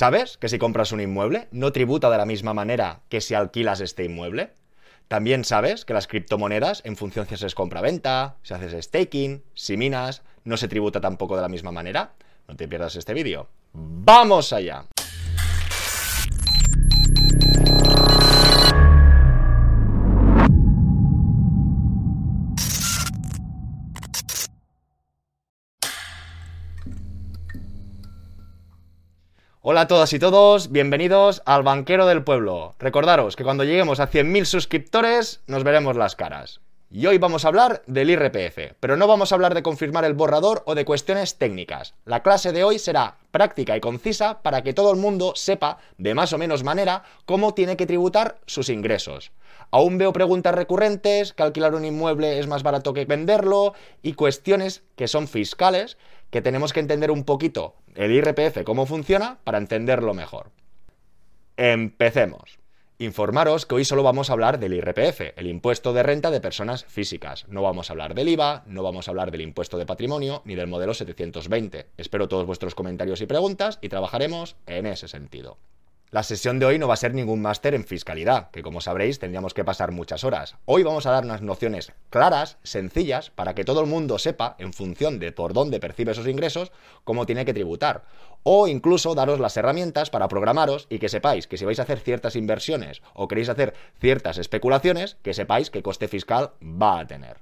¿Sabes que si compras un inmueble no tributa de la misma manera que si alquilas este inmueble? También sabes que las criptomonedas, en función si haces compra-venta, si haces staking, si minas, no se tributa tampoco de la misma manera. No te pierdas este vídeo. ¡Vamos allá! Hola a todas y todos, bienvenidos al Banquero del Pueblo. Recordaros que cuando lleguemos a 100.000 suscriptores nos veremos las caras. Y hoy vamos a hablar del IRPF, pero no vamos a hablar de confirmar el borrador o de cuestiones técnicas. La clase de hoy será práctica y concisa para que todo el mundo sepa, de más o menos manera, cómo tiene que tributar sus ingresos. Aún veo preguntas recurrentes, que alquilar un inmueble es más barato que venderlo, y cuestiones que son fiscales, que tenemos que entender un poquito el IRPF, cómo funciona, para entenderlo mejor. Empecemos. Informaros que hoy solo vamos a hablar del IRPF, el impuesto de renta de personas físicas. No vamos a hablar del IVA, no vamos a hablar del impuesto de patrimonio ni del modelo 720. Espero todos vuestros comentarios y preguntas y trabajaremos en ese sentido. La sesión de hoy no va a ser ningún máster en fiscalidad, que como sabréis tendríamos que pasar muchas horas. Hoy vamos a dar unas nociones claras, sencillas, para que todo el mundo sepa, en función de por dónde percibe esos ingresos, cómo tiene que tributar. O incluso daros las herramientas para programaros y que sepáis que si vais a hacer ciertas inversiones o queréis hacer ciertas especulaciones, que sepáis qué coste fiscal va a tener.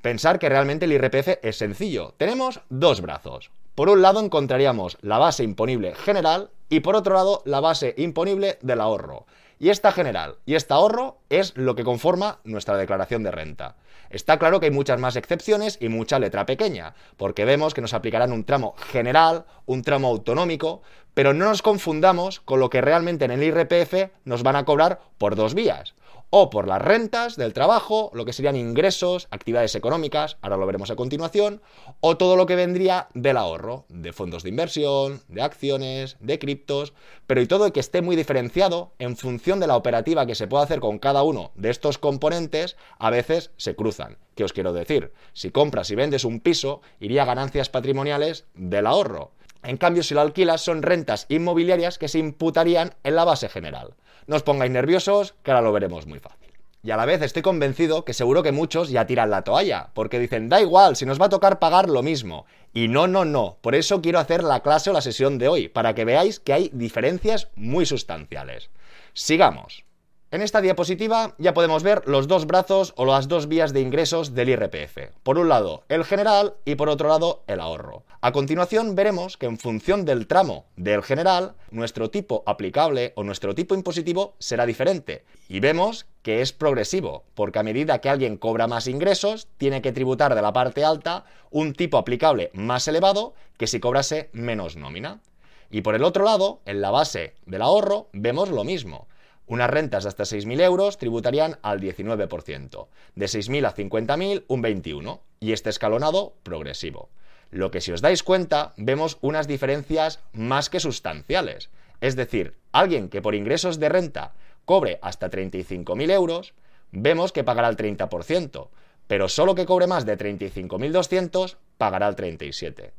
Pensar que realmente el IRPF es sencillo. Tenemos dos brazos. Por un lado encontraríamos la base imponible general y por otro lado la base imponible del ahorro. Y esta general y este ahorro es lo que conforma nuestra declaración de renta. Está claro que hay muchas más excepciones y mucha letra pequeña, porque vemos que nos aplicarán un tramo general, un tramo autonómico, pero no nos confundamos con lo que realmente en el IRPF nos van a cobrar por dos vías o por las rentas del trabajo, lo que serían ingresos, actividades económicas, ahora lo veremos a continuación, o todo lo que vendría del ahorro, de fondos de inversión, de acciones, de criptos, pero y todo que esté muy diferenciado en función de la operativa que se pueda hacer con cada uno de estos componentes, a veces se cruzan. ¿Qué os quiero decir? Si compras y vendes un piso, iría ganancias patrimoniales del ahorro. En cambio, si lo alquilas, son rentas inmobiliarias que se imputarían en la base general. No os pongáis nerviosos, que ahora lo veremos muy fácil. Y a la vez estoy convencido que seguro que muchos ya tiran la toalla, porque dicen, da igual, si nos va a tocar pagar lo mismo. Y no, no, no. Por eso quiero hacer la clase o la sesión de hoy, para que veáis que hay diferencias muy sustanciales. Sigamos. En esta diapositiva ya podemos ver los dos brazos o las dos vías de ingresos del IRPF. Por un lado el general y por otro lado el ahorro. A continuación veremos que en función del tramo del general, nuestro tipo aplicable o nuestro tipo impositivo será diferente. Y vemos que es progresivo, porque a medida que alguien cobra más ingresos, tiene que tributar de la parte alta un tipo aplicable más elevado que si cobrase menos nómina. Y por el otro lado, en la base del ahorro, vemos lo mismo. Unas rentas de hasta 6.000 euros tributarían al 19%, de 6.000 a 50.000 un 21%, y este escalonado progresivo. Lo que si os dais cuenta, vemos unas diferencias más que sustanciales. Es decir, alguien que por ingresos de renta cobre hasta 35.000 euros, vemos que pagará el 30%, pero solo que cobre más de 35.200 pagará el 37%.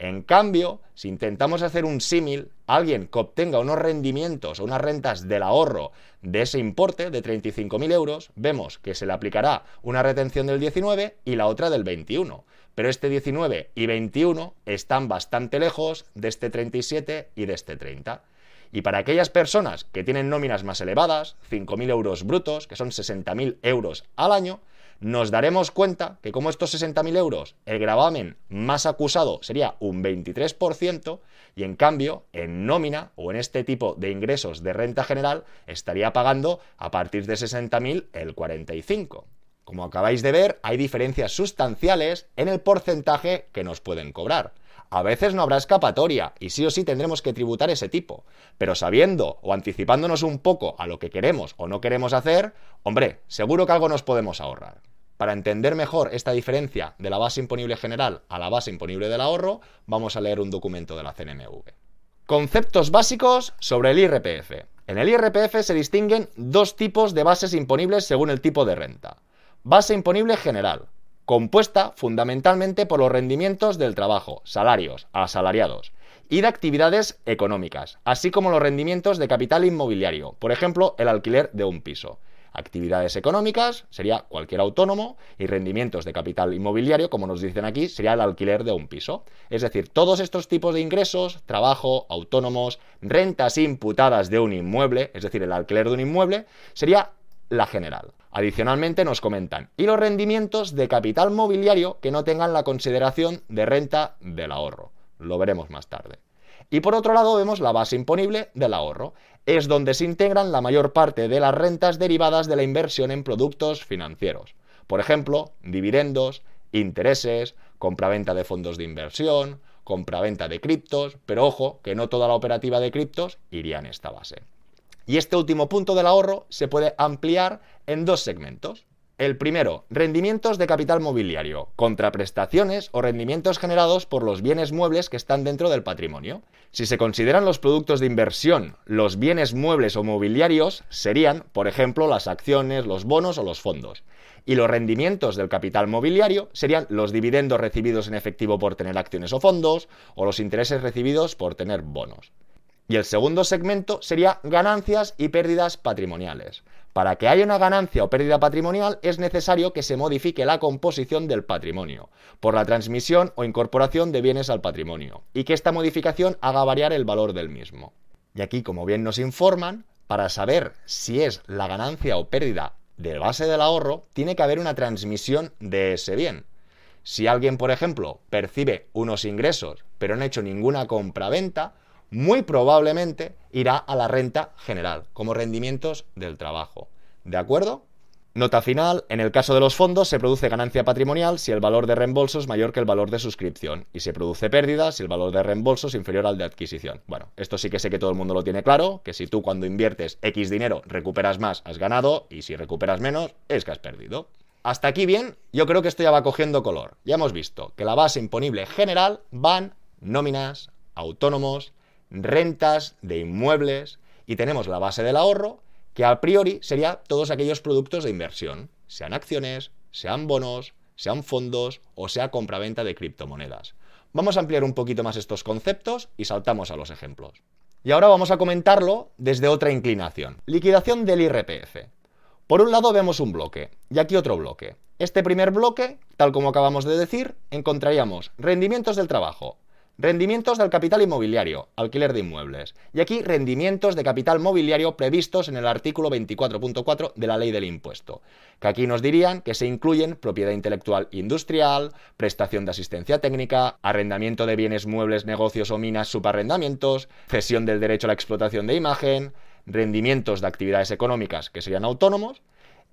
En cambio, si intentamos hacer un símil, alguien que obtenga unos rendimientos o unas rentas del ahorro de ese importe de 35.000 euros, vemos que se le aplicará una retención del 19 y la otra del 21. Pero este 19 y 21 están bastante lejos de este 37 y de este 30. Y para aquellas personas que tienen nóminas más elevadas, 5.000 euros brutos, que son 60.000 euros al año, nos daremos cuenta que como estos 60.000 euros, el gravamen más acusado sería un 23%, y en cambio, en nómina o en este tipo de ingresos de renta general, estaría pagando a partir de 60.000 el 45%. Como acabáis de ver, hay diferencias sustanciales en el porcentaje que nos pueden cobrar. A veces no habrá escapatoria y sí o sí tendremos que tributar ese tipo, pero sabiendo o anticipándonos un poco a lo que queremos o no queremos hacer, hombre, seguro que algo nos podemos ahorrar. Para entender mejor esta diferencia de la base imponible general a la base imponible del ahorro, vamos a leer un documento de la CNMV. Conceptos básicos sobre el IRPF. En el IRPF se distinguen dos tipos de bases imponibles según el tipo de renta. Base imponible general, compuesta fundamentalmente por los rendimientos del trabajo, salarios, asalariados, y de actividades económicas, así como los rendimientos de capital inmobiliario, por ejemplo, el alquiler de un piso. Actividades económicas sería cualquier autónomo y rendimientos de capital inmobiliario, como nos dicen aquí, sería el alquiler de un piso. Es decir, todos estos tipos de ingresos, trabajo, autónomos, rentas imputadas de un inmueble, es decir, el alquiler de un inmueble, sería la general. Adicionalmente nos comentan, y los rendimientos de capital mobiliario que no tengan la consideración de renta del ahorro. Lo veremos más tarde. Y por otro lado vemos la base imponible del ahorro. Es donde se integran la mayor parte de las rentas derivadas de la inversión en productos financieros. Por ejemplo, dividendos, intereses, compraventa de fondos de inversión, compraventa de criptos, pero ojo que no toda la operativa de criptos iría en esta base. Y este último punto del ahorro se puede ampliar en dos segmentos. El primero, rendimientos de capital mobiliario, contraprestaciones o rendimientos generados por los bienes muebles que están dentro del patrimonio. Si se consideran los productos de inversión, los bienes muebles o mobiliarios serían, por ejemplo, las acciones, los bonos o los fondos. Y los rendimientos del capital mobiliario serían los dividendos recibidos en efectivo por tener acciones o fondos o los intereses recibidos por tener bonos. Y el segundo segmento sería ganancias y pérdidas patrimoniales. Para que haya una ganancia o pérdida patrimonial es necesario que se modifique la composición del patrimonio, por la transmisión o incorporación de bienes al patrimonio, y que esta modificación haga variar el valor del mismo. Y aquí, como bien nos informan, para saber si es la ganancia o pérdida de base del ahorro, tiene que haber una transmisión de ese bien. Si alguien, por ejemplo, percibe unos ingresos, pero no ha hecho ninguna compra-venta, muy probablemente irá a la renta general, como rendimientos del trabajo. ¿De acuerdo? Nota final, en el caso de los fondos se produce ganancia patrimonial si el valor de reembolso es mayor que el valor de suscripción y se produce pérdida si el valor de reembolso es inferior al de adquisición. Bueno, esto sí que sé que todo el mundo lo tiene claro, que si tú cuando inviertes X dinero recuperas más, has ganado y si recuperas menos, es que has perdido. Hasta aquí bien, yo creo que esto ya va cogiendo color. Ya hemos visto que la base imponible general van nóminas, autónomos, rentas de inmuebles y tenemos la base del ahorro, que a priori sería todos aquellos productos de inversión, sean acciones, sean bonos, sean fondos o sea compraventa de criptomonedas. Vamos a ampliar un poquito más estos conceptos y saltamos a los ejemplos. Y ahora vamos a comentarlo desde otra inclinación. Liquidación del IRPF. Por un lado vemos un bloque y aquí otro bloque. Este primer bloque, tal como acabamos de decir, encontraríamos rendimientos del trabajo, Rendimientos del capital inmobiliario, alquiler de inmuebles. Y aquí rendimientos de capital mobiliario previstos en el artículo 24.4 de la ley del impuesto, que aquí nos dirían que se incluyen propiedad intelectual industrial, prestación de asistencia técnica, arrendamiento de bienes muebles, negocios o minas, subarrendamientos, cesión del derecho a la explotación de imagen, rendimientos de actividades económicas que serían autónomos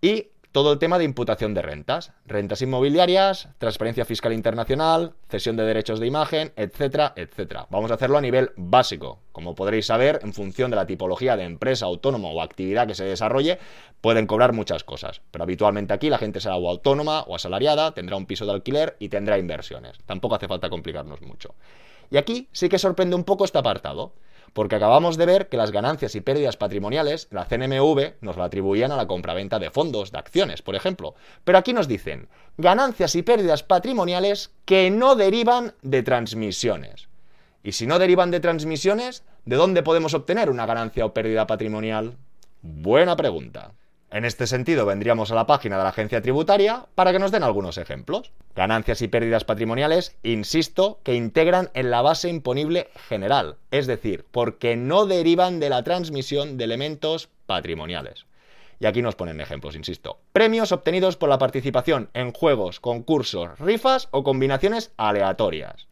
y todo el tema de imputación de rentas, rentas inmobiliarias, transparencia fiscal internacional, cesión de derechos de imagen, etcétera, etcétera. Vamos a hacerlo a nivel básico. Como podréis saber, en función de la tipología de empresa, autónomo o actividad que se desarrolle, pueden cobrar muchas cosas. Pero habitualmente aquí la gente será autónoma o asalariada, tendrá un piso de alquiler y tendrá inversiones. Tampoco hace falta complicarnos mucho. Y aquí sí que sorprende un poco este apartado porque acabamos de ver que las ganancias y pérdidas patrimoniales, la CNMV nos la atribuían a la compraventa de fondos, de acciones, por ejemplo. Pero aquí nos dicen, ganancias y pérdidas patrimoniales que no derivan de transmisiones. Y si no derivan de transmisiones, ¿de dónde podemos obtener una ganancia o pérdida patrimonial? Buena pregunta. En este sentido, vendríamos a la página de la agencia tributaria para que nos den algunos ejemplos. Ganancias y pérdidas patrimoniales, insisto, que integran en la base imponible general, es decir, porque no derivan de la transmisión de elementos patrimoniales. Y aquí nos ponen ejemplos, insisto. Premios obtenidos por la participación en juegos, concursos, rifas o combinaciones aleatorias.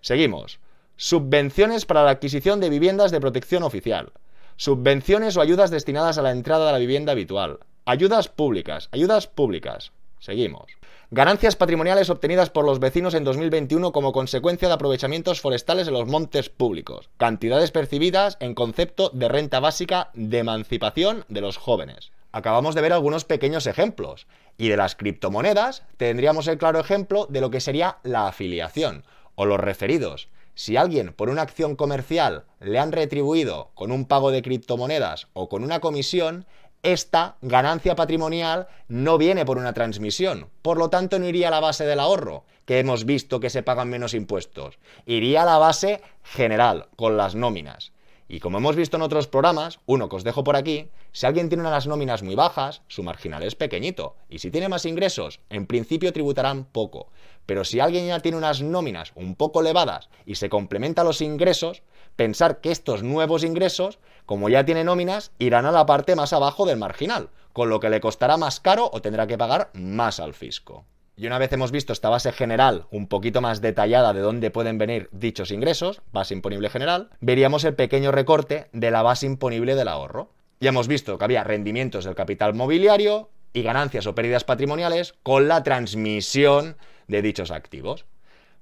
Seguimos. Subvenciones para la adquisición de viviendas de protección oficial Subvenciones o ayudas destinadas a la entrada de la vivienda habitual. Ayudas públicas. Ayudas públicas. Seguimos. Ganancias patrimoniales obtenidas por los vecinos en 2021 como consecuencia de aprovechamientos forestales en los montes públicos. Cantidades percibidas en concepto de renta básica de emancipación de los jóvenes. Acabamos de ver algunos pequeños ejemplos. Y de las criptomonedas tendríamos el claro ejemplo de lo que sería la afiliación o los referidos si alguien por una acción comercial le han retribuido con un pago de criptomonedas o con una comisión, esta ganancia patrimonial no viene por una transmisión, por lo tanto no iría a la base del ahorro, que hemos visto que se pagan menos impuestos, iría a la base general, con las nóminas. Y como hemos visto en otros programas, uno que os dejo por aquí, si alguien tiene unas nóminas muy bajas, su marginal es pequeñito. Y si tiene más ingresos, en principio tributarán poco. Pero si alguien ya tiene unas nóminas un poco elevadas y se complementa los ingresos, pensar que estos nuevos ingresos, como ya tiene nóminas, irán a la parte más abajo del marginal, con lo que le costará más caro o tendrá que pagar más al fisco. Y una vez hemos visto esta base general un poquito más detallada de dónde pueden venir dichos ingresos, base imponible general, veríamos el pequeño recorte de la base imponible del ahorro. Ya hemos visto que había rendimientos del capital mobiliario y ganancias o pérdidas patrimoniales con la transmisión de dichos activos.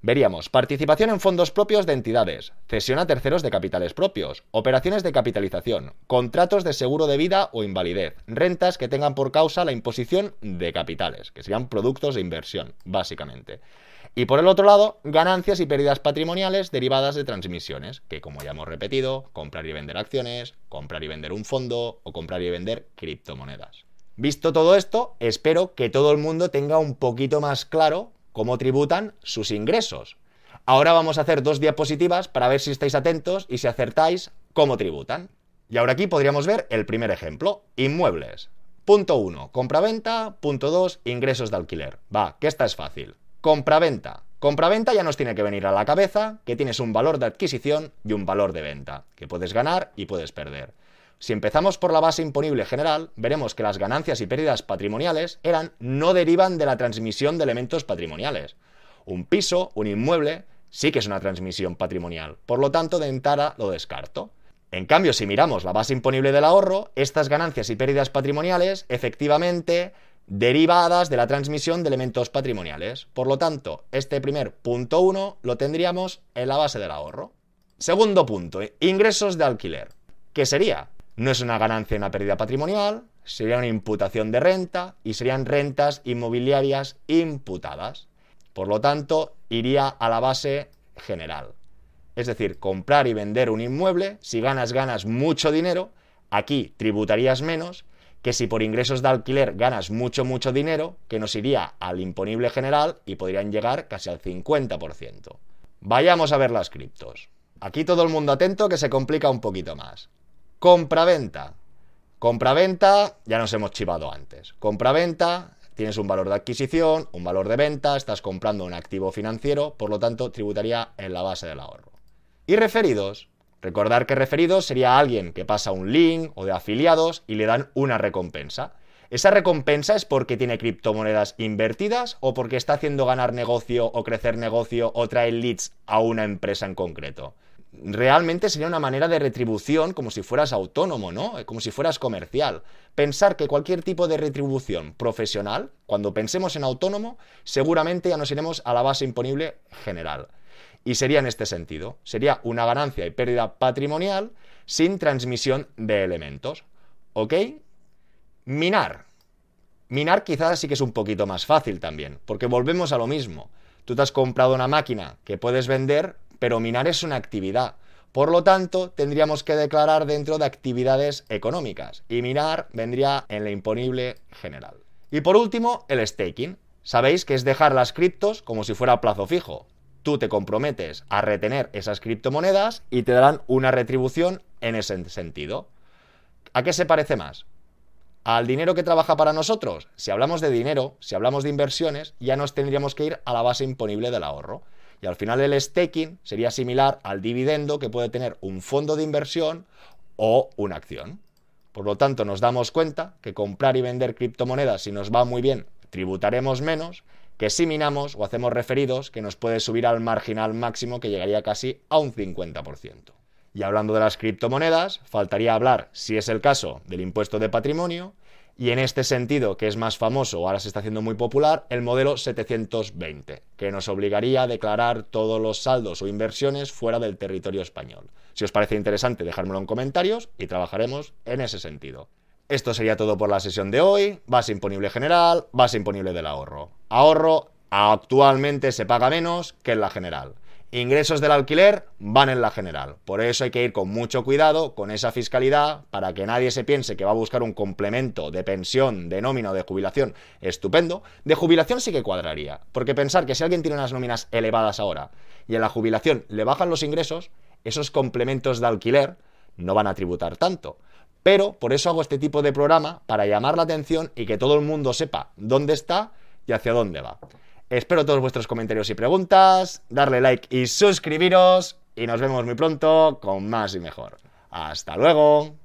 Veríamos participación en fondos propios de entidades, cesión a terceros de capitales propios, operaciones de capitalización, contratos de seguro de vida o invalidez, rentas que tengan por causa la imposición de capitales, que serían productos de inversión, básicamente. Y por el otro lado, ganancias y pérdidas patrimoniales derivadas de transmisiones, que como ya hemos repetido, comprar y vender acciones, comprar y vender un fondo o comprar y vender criptomonedas. Visto todo esto, espero que todo el mundo tenga un poquito más claro cómo tributan sus ingresos. Ahora vamos a hacer dos diapositivas para ver si estáis atentos y si acertáis cómo tributan. Y ahora aquí podríamos ver el primer ejemplo, inmuebles. Punto 1, compraventa. Punto 2, ingresos de alquiler. Va, que esta es fácil. Compraventa. Compraventa ya nos tiene que venir a la cabeza que tienes un valor de adquisición y un valor de venta, que puedes ganar y puedes perder. Si empezamos por la base imponible general, veremos que las ganancias y pérdidas patrimoniales eran no derivan de la transmisión de elementos patrimoniales. Un piso, un inmueble, sí que es una transmisión patrimonial, por lo tanto de entrada lo descarto. En cambio, si miramos la base imponible del ahorro, estas ganancias y pérdidas patrimoniales efectivamente derivadas de la transmisión de elementos patrimoniales. Por lo tanto, este primer punto 1 lo tendríamos en la base del ahorro. Segundo punto, ingresos de alquiler. ¿Qué sería? No es una ganancia y una pérdida patrimonial, sería una imputación de renta y serían rentas inmobiliarias imputadas. Por lo tanto, iría a la base general. Es decir, comprar y vender un inmueble, si ganas, ganas mucho dinero, aquí tributarías menos que si por ingresos de alquiler ganas mucho, mucho dinero, que nos iría al imponible general y podrían llegar casi al 50%. Vayamos a ver las criptos. Aquí todo el mundo atento que se complica un poquito más. Compra-venta. Compra-venta, ya nos hemos chivado antes. Compra-venta, tienes un valor de adquisición, un valor de venta, estás comprando un activo financiero, por lo tanto tributaría en la base del ahorro. Y referidos. Recordar que referidos sería alguien que pasa un link o de afiliados y le dan una recompensa. ¿Esa recompensa es porque tiene criptomonedas invertidas o porque está haciendo ganar negocio o crecer negocio o trae leads a una empresa en concreto? Realmente sería una manera de retribución como si fueras autónomo, ¿no? Como si fueras comercial. Pensar que cualquier tipo de retribución profesional, cuando pensemos en autónomo, seguramente ya nos iremos a la base imponible general. Y sería en este sentido. Sería una ganancia y pérdida patrimonial sin transmisión de elementos. ¿Ok? Minar. Minar quizás sí que es un poquito más fácil también, porque volvemos a lo mismo. Tú te has comprado una máquina que puedes vender pero minar es una actividad. Por lo tanto, tendríamos que declarar dentro de actividades económicas y minar vendría en la imponible general. Y por último, el staking. Sabéis que es dejar las criptos como si fuera a plazo fijo. Tú te comprometes a retener esas criptomonedas y te darán una retribución en ese sentido. ¿A qué se parece más? ¿Al dinero que trabaja para nosotros? Si hablamos de dinero, si hablamos de inversiones, ya nos tendríamos que ir a la base imponible del ahorro. Y al final el staking sería similar al dividendo que puede tener un fondo de inversión o una acción. Por lo tanto, nos damos cuenta que comprar y vender criptomonedas, si nos va muy bien, tributaremos menos, que si minamos o hacemos referidos, que nos puede subir al marginal máximo que llegaría casi a un 50%. Y hablando de las criptomonedas, faltaría hablar, si es el caso, del impuesto de patrimonio y en este sentido, que es más famoso, ahora se está haciendo muy popular, el modelo 720, que nos obligaría a declarar todos los saldos o inversiones fuera del territorio español. Si os parece interesante, dejármelo en comentarios y trabajaremos en ese sentido. Esto sería todo por la sesión de hoy. Base imponible general, base imponible del ahorro. Ahorro actualmente se paga menos que en la general. Ingresos del alquiler van en la general. Por eso hay que ir con mucho cuidado con esa fiscalidad para que nadie se piense que va a buscar un complemento de pensión, de nómina o de jubilación estupendo. De jubilación sí que cuadraría, porque pensar que si alguien tiene unas nóminas elevadas ahora y en la jubilación le bajan los ingresos, esos complementos de alquiler no van a tributar tanto. Pero por eso hago este tipo de programa, para llamar la atención y que todo el mundo sepa dónde está y hacia dónde va. Espero todos vuestros comentarios y preguntas, darle like y suscribiros y nos vemos muy pronto con más y mejor. Hasta luego.